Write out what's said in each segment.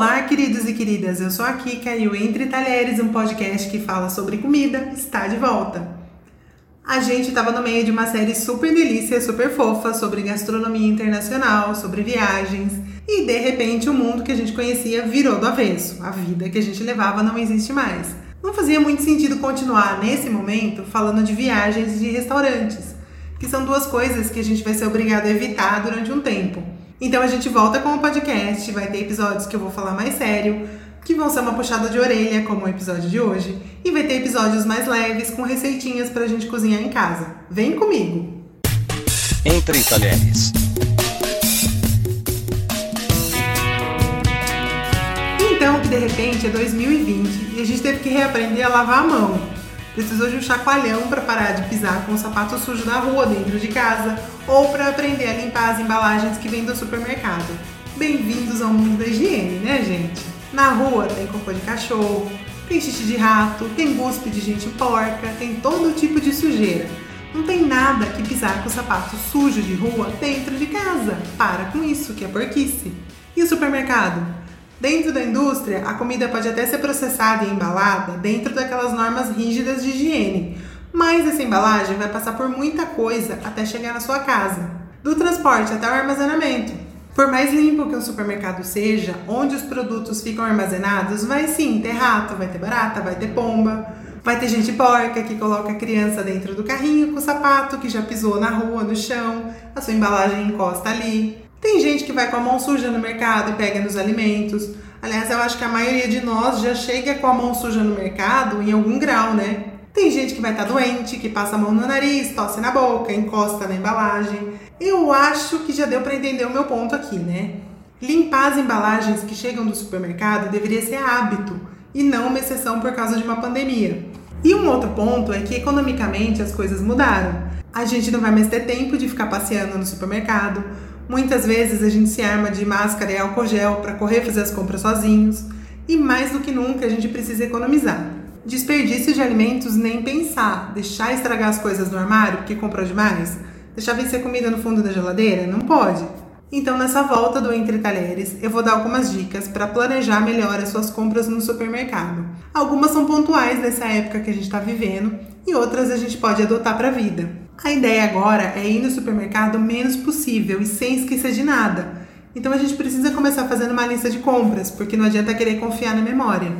Olá, queridos e queridas, eu sou a Kika e o Entre Talheres, um podcast que fala sobre comida, está de volta. A gente estava no meio de uma série super delícia, super fofa sobre gastronomia internacional, sobre viagens, e de repente o mundo que a gente conhecia virou do avesso. A vida que a gente levava não existe mais. Não fazia muito sentido continuar nesse momento falando de viagens e de restaurantes, que são duas coisas que a gente vai ser obrigado a evitar durante um tempo. Então a gente volta com o podcast, vai ter episódios que eu vou falar mais sério, que vão ser uma puxada de orelha, como o episódio de hoje, e vai ter episódios mais leves com receitinhas pra gente cozinhar em casa. Vem comigo! Entre Talheres. Então, que de repente é 2020 e a gente teve que reaprender a lavar a mão precisou de um chacoalhão para parar de pisar com o sapato sujo na rua dentro de casa ou para aprender a limpar as embalagens que vêm do supermercado. Bem-vindos ao mundo da higiene, né, gente? Na rua tem cocô de cachorro, tem xixi de rato, tem guspe de gente porca, tem todo tipo de sujeira. Não tem nada que pisar com o sapato sujo de rua dentro de casa. Para com isso, que é porquice. E o supermercado? Dentro da indústria, a comida pode até ser processada e embalada dentro daquelas normas rígidas de higiene, mas essa embalagem vai passar por muita coisa até chegar na sua casa, do transporte até o armazenamento. Por mais limpo que um supermercado seja, onde os produtos ficam armazenados, vai sim ter rato, vai ter barata, vai ter pomba, vai ter gente porca que coloca a criança dentro do carrinho com o sapato que já pisou na rua, no chão, a sua embalagem encosta ali. Tem gente que vai com a mão suja no mercado e pega nos alimentos. Aliás, eu acho que a maioria de nós já chega com a mão suja no mercado em algum grau, né? Tem gente que vai estar tá doente, que passa a mão no nariz, tosse na boca, encosta na embalagem. Eu acho que já deu para entender o meu ponto aqui, né? Limpar as embalagens que chegam do supermercado deveria ser hábito e não uma exceção por causa de uma pandemia. E um outro ponto é que economicamente as coisas mudaram. A gente não vai mais ter tempo de ficar passeando no supermercado. Muitas vezes a gente se arma de máscara e álcool gel para correr fazer as compras sozinhos. E mais do que nunca a gente precisa economizar. Desperdício de alimentos nem pensar. Deixar estragar as coisas no armário porque comprou demais? Deixar vencer comida no fundo da geladeira? Não pode. Então, nessa volta do Entre Talheres, eu vou dar algumas dicas para planejar melhor as suas compras no supermercado. Algumas são pontuais nessa época que a gente está vivendo e outras a gente pode adotar para a vida. A ideia agora é ir no supermercado o menos possível e sem esquecer de nada. Então a gente precisa começar fazendo uma lista de compras, porque não adianta querer confiar na memória.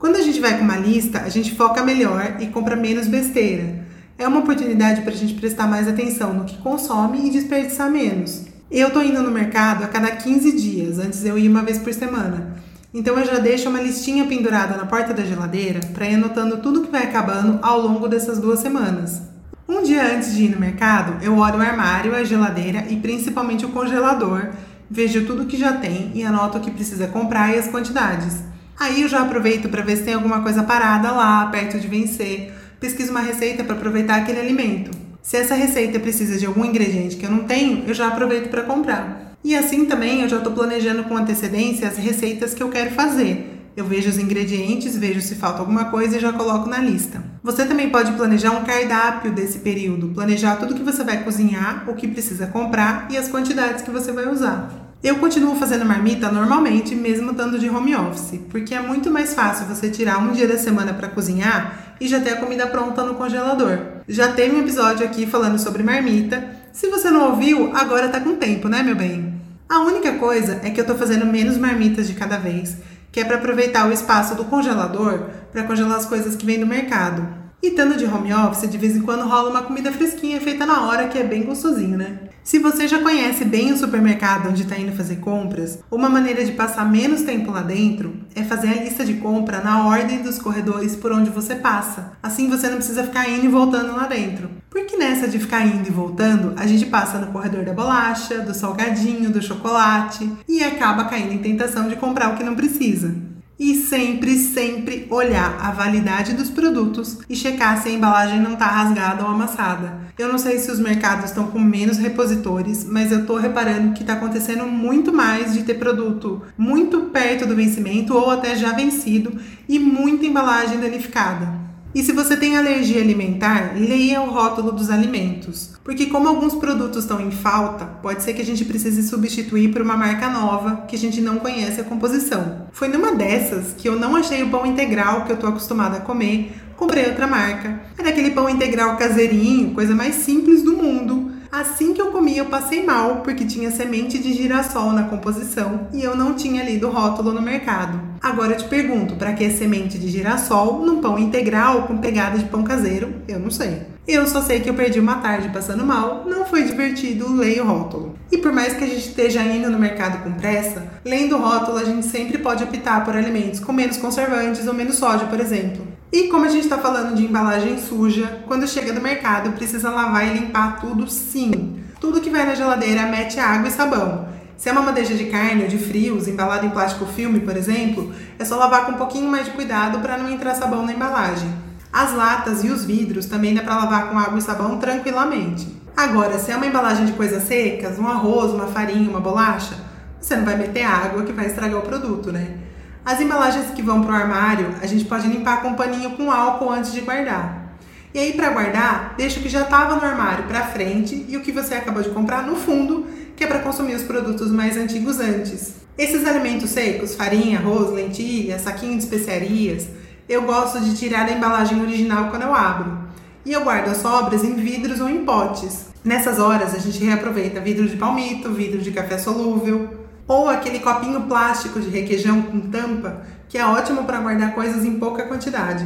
Quando a gente vai com uma lista, a gente foca melhor e compra menos besteira. É uma oportunidade para a gente prestar mais atenção no que consome e desperdiçar menos. Eu tô indo no mercado a cada 15 dias, antes eu ia uma vez por semana. Então eu já deixo uma listinha pendurada na porta da geladeira para ir anotando tudo que vai acabando ao longo dessas duas semanas. Um dia antes de ir no mercado, eu olho o armário, a geladeira e principalmente o congelador, vejo tudo que já tem e anoto o que precisa comprar e as quantidades. Aí eu já aproveito para ver se tem alguma coisa parada lá, perto de vencer. Pesquiso uma receita para aproveitar aquele alimento. Se essa receita precisa de algum ingrediente que eu não tenho, eu já aproveito para comprar. E assim também eu já estou planejando com antecedência as receitas que eu quero fazer. Eu vejo os ingredientes, vejo se falta alguma coisa e já coloco na lista. Você também pode planejar um cardápio desse período, planejar tudo que você vai cozinhar, o que precisa comprar e as quantidades que você vai usar. Eu continuo fazendo marmita normalmente, mesmo estando de home office, porque é muito mais fácil você tirar um dia da semana para cozinhar e já ter a comida pronta no congelador. Já teve um episódio aqui falando sobre marmita. Se você não ouviu, agora tá com tempo, né, meu bem? A única coisa é que eu tô fazendo menos marmitas de cada vez que é para aproveitar o espaço do congelador para congelar as coisas que vêm do mercado. E estando de home office, de vez em quando rola uma comida fresquinha feita na hora, que é bem gostosinho, né? Se você já conhece bem o supermercado onde está indo fazer compras, uma maneira de passar menos tempo lá dentro é fazer a lista de compra na ordem dos corredores por onde você passa. Assim você não precisa ficar indo e voltando lá dentro. Porque nessa de ficar indo e voltando, a gente passa no corredor da bolacha, do salgadinho, do chocolate e acaba caindo em tentação de comprar o que não precisa. E sempre, sempre olhar a validade dos produtos e checar se a embalagem não está rasgada ou amassada. Eu não sei se os mercados estão com menos repositores, mas eu estou reparando que está acontecendo muito mais de ter produto muito perto do vencimento ou até já vencido e muita embalagem danificada. E se você tem alergia alimentar, leia o rótulo dos alimentos, porque como alguns produtos estão em falta, pode ser que a gente precise substituir por uma marca nova que a gente não conhece a composição. Foi numa dessas que eu não achei o pão integral que eu tô acostumada a comer, comprei outra marca. Era aquele pão integral caseirinho, coisa mais simples do mundo. Assim que eu comi, eu passei mal, porque tinha semente de girassol na composição e eu não tinha lido o rótulo no mercado. Agora eu te pergunto, para que semente de girassol num pão integral com pegada de pão caseiro? Eu não sei. Eu só sei que eu perdi uma tarde passando mal, não foi divertido, leio o rótulo. E por mais que a gente esteja indo no mercado com pressa, lendo o rótulo a gente sempre pode optar por alimentos com menos conservantes ou menos sódio, por exemplo. E como a gente está falando de embalagem suja, quando chega do mercado precisa lavar e limpar tudo sim. Tudo que vai na geladeira mete água e sabão. Se é uma bandeja de carne ou de frios, embalada em plástico filme, por exemplo, é só lavar com um pouquinho mais de cuidado para não entrar sabão na embalagem. As latas e os vidros também dá para lavar com água e sabão tranquilamente. Agora, se é uma embalagem de coisas secas, um arroz, uma farinha, uma bolacha, você não vai meter água que vai estragar o produto, né? As embalagens que vão para o armário, a gente pode limpar com um paninho com álcool antes de guardar. E aí, para guardar, deixa o que já estava no armário para frente e o que você acabou de comprar no fundo, que é para consumir os produtos mais antigos antes. Esses alimentos secos, farinha, arroz, lentilha, saquinho de especiarias, eu gosto de tirar da embalagem original quando eu abro. E eu guardo as sobras em vidros ou em potes. Nessas horas a gente reaproveita vidro de palmito, vidro de café solúvel, ou aquele copinho plástico de requeijão com tampa, que é ótimo para guardar coisas em pouca quantidade.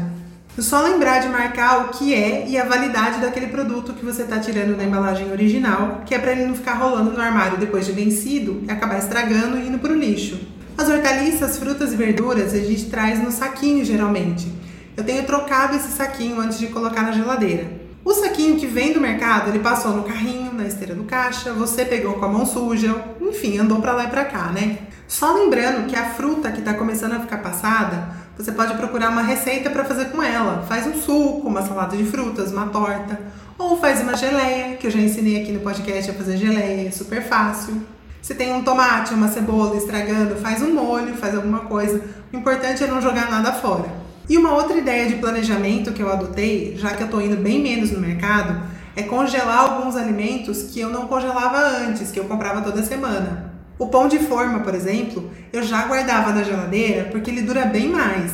Só lembrar de marcar o que é e a validade daquele produto que você está tirando da embalagem original, que é para ele não ficar rolando no armário depois de vencido e acabar estragando e indo para o lixo. As hortaliças, frutas e verduras a gente traz no saquinho geralmente. Eu tenho trocado esse saquinho antes de colocar na geladeira. O saquinho que vem do mercado, ele passou no carrinho, na esteira do caixa, você pegou com a mão suja, enfim, andou para lá e para cá, né? Só lembrando que a fruta que está começando a ficar passada, você pode procurar uma receita para fazer com ela. Faz um suco, uma salada de frutas, uma torta, ou faz uma geleia, que eu já ensinei aqui no podcast a fazer geleia, é super fácil. Se tem um tomate, uma cebola estragando, faz um molho, faz alguma coisa. O importante é não jogar nada fora. E uma outra ideia de planejamento que eu adotei, já que eu estou indo bem menos no mercado, é congelar alguns alimentos que eu não congelava antes, que eu comprava toda semana. O pão de forma, por exemplo, eu já guardava na geladeira porque ele dura bem mais.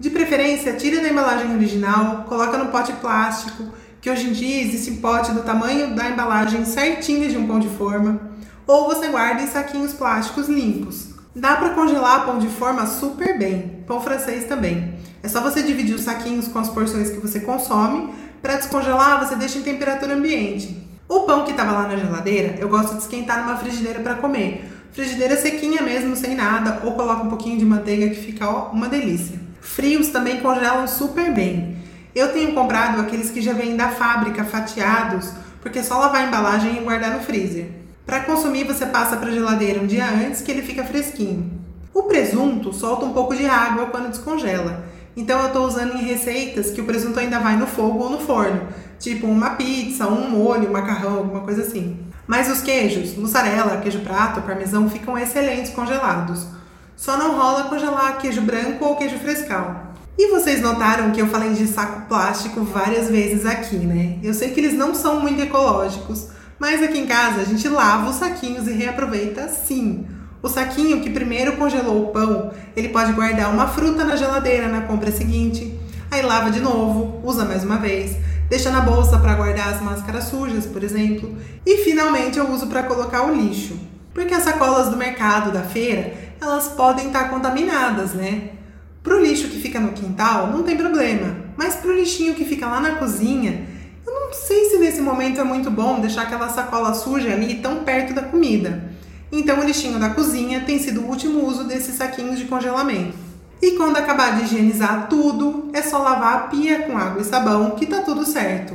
De preferência, tira da embalagem original, coloca no pote plástico, que hoje em dia existe pote do tamanho da embalagem certinha de um pão de forma, ou você guarda em saquinhos plásticos limpos. Dá para congelar pão de forma super bem, pão francês também. É só você dividir os saquinhos com as porções que você consome. Para descongelar, você deixa em temperatura ambiente. O pão que estava lá na geladeira, eu gosto de esquentar numa frigideira para comer. Frigideira sequinha mesmo, sem nada, ou coloca um pouquinho de manteiga que fica ó, uma delícia. Frios também congelam super bem. Eu tenho comprado aqueles que já vêm da fábrica fatiados, porque é só lavar a embalagem e guardar no freezer. Para consumir, você passa para a geladeira um dia antes que ele fica fresquinho. O presunto solta um pouco de água quando descongela. Então eu estou usando em receitas que o presunto ainda vai no fogo ou no forno, tipo uma pizza, um molho, um macarrão, alguma coisa assim. Mas os queijos, mussarela, queijo prato, parmesão ficam excelentes congelados. Só não rola congelar queijo branco ou queijo frescal. E vocês notaram que eu falei de saco plástico várias vezes aqui, né? Eu sei que eles não são muito ecológicos, mas aqui em casa a gente lava os saquinhos e reaproveita sim. O saquinho que primeiro congelou o pão, ele pode guardar uma fruta na geladeira na compra seguinte, aí lava de novo, usa mais uma vez, deixa na bolsa para guardar as máscaras sujas, por exemplo, e finalmente eu uso para colocar o lixo. Porque as sacolas do mercado, da feira, elas podem estar contaminadas, né? Para o lixo que fica no quintal, não tem problema, mas para o lixinho que fica lá na cozinha, não sei se nesse momento é muito bom deixar aquela sacola suja ali tão perto da comida. Então o lixinho da cozinha tem sido o último uso desses saquinhos de congelamento. E quando acabar de higienizar tudo, é só lavar a pia com água e sabão que tá tudo certo.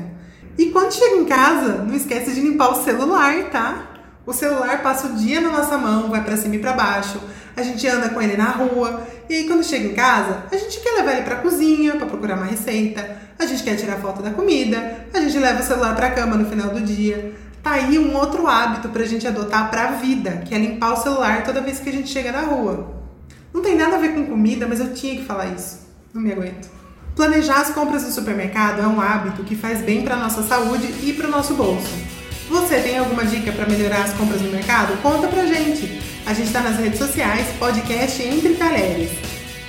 E quando chega em casa, não esquece de limpar o celular, tá? O celular passa o dia na nossa mão, vai para cima e para baixo. A gente anda com ele na rua e aí quando chega em casa, a gente quer levar ele para cozinha para procurar uma receita. A gente quer tirar foto da comida. A gente leva o celular para cama no final do dia. Tá aí um outro hábito pra gente adotar pra vida, que é limpar o celular toda vez que a gente chega na rua. Não tem nada a ver com comida, mas eu tinha que falar isso. Não me aguento. Planejar as compras no supermercado é um hábito que faz bem para nossa saúde e para o nosso bolso. Você tem alguma dica para melhorar as compras no mercado? Conta pra gente. A gente está nas redes sociais, podcast Entre Talheres.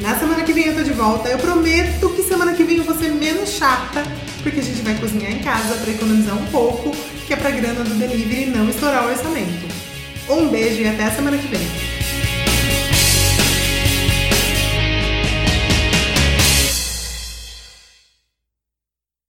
Na semana que vem eu tô de volta. Eu prometo que semana que vem eu vou ser menos chata, porque a gente vai cozinhar em casa para economizar um pouco, que é pra grana do delivery não estourar o orçamento. Um beijo e até a semana que vem.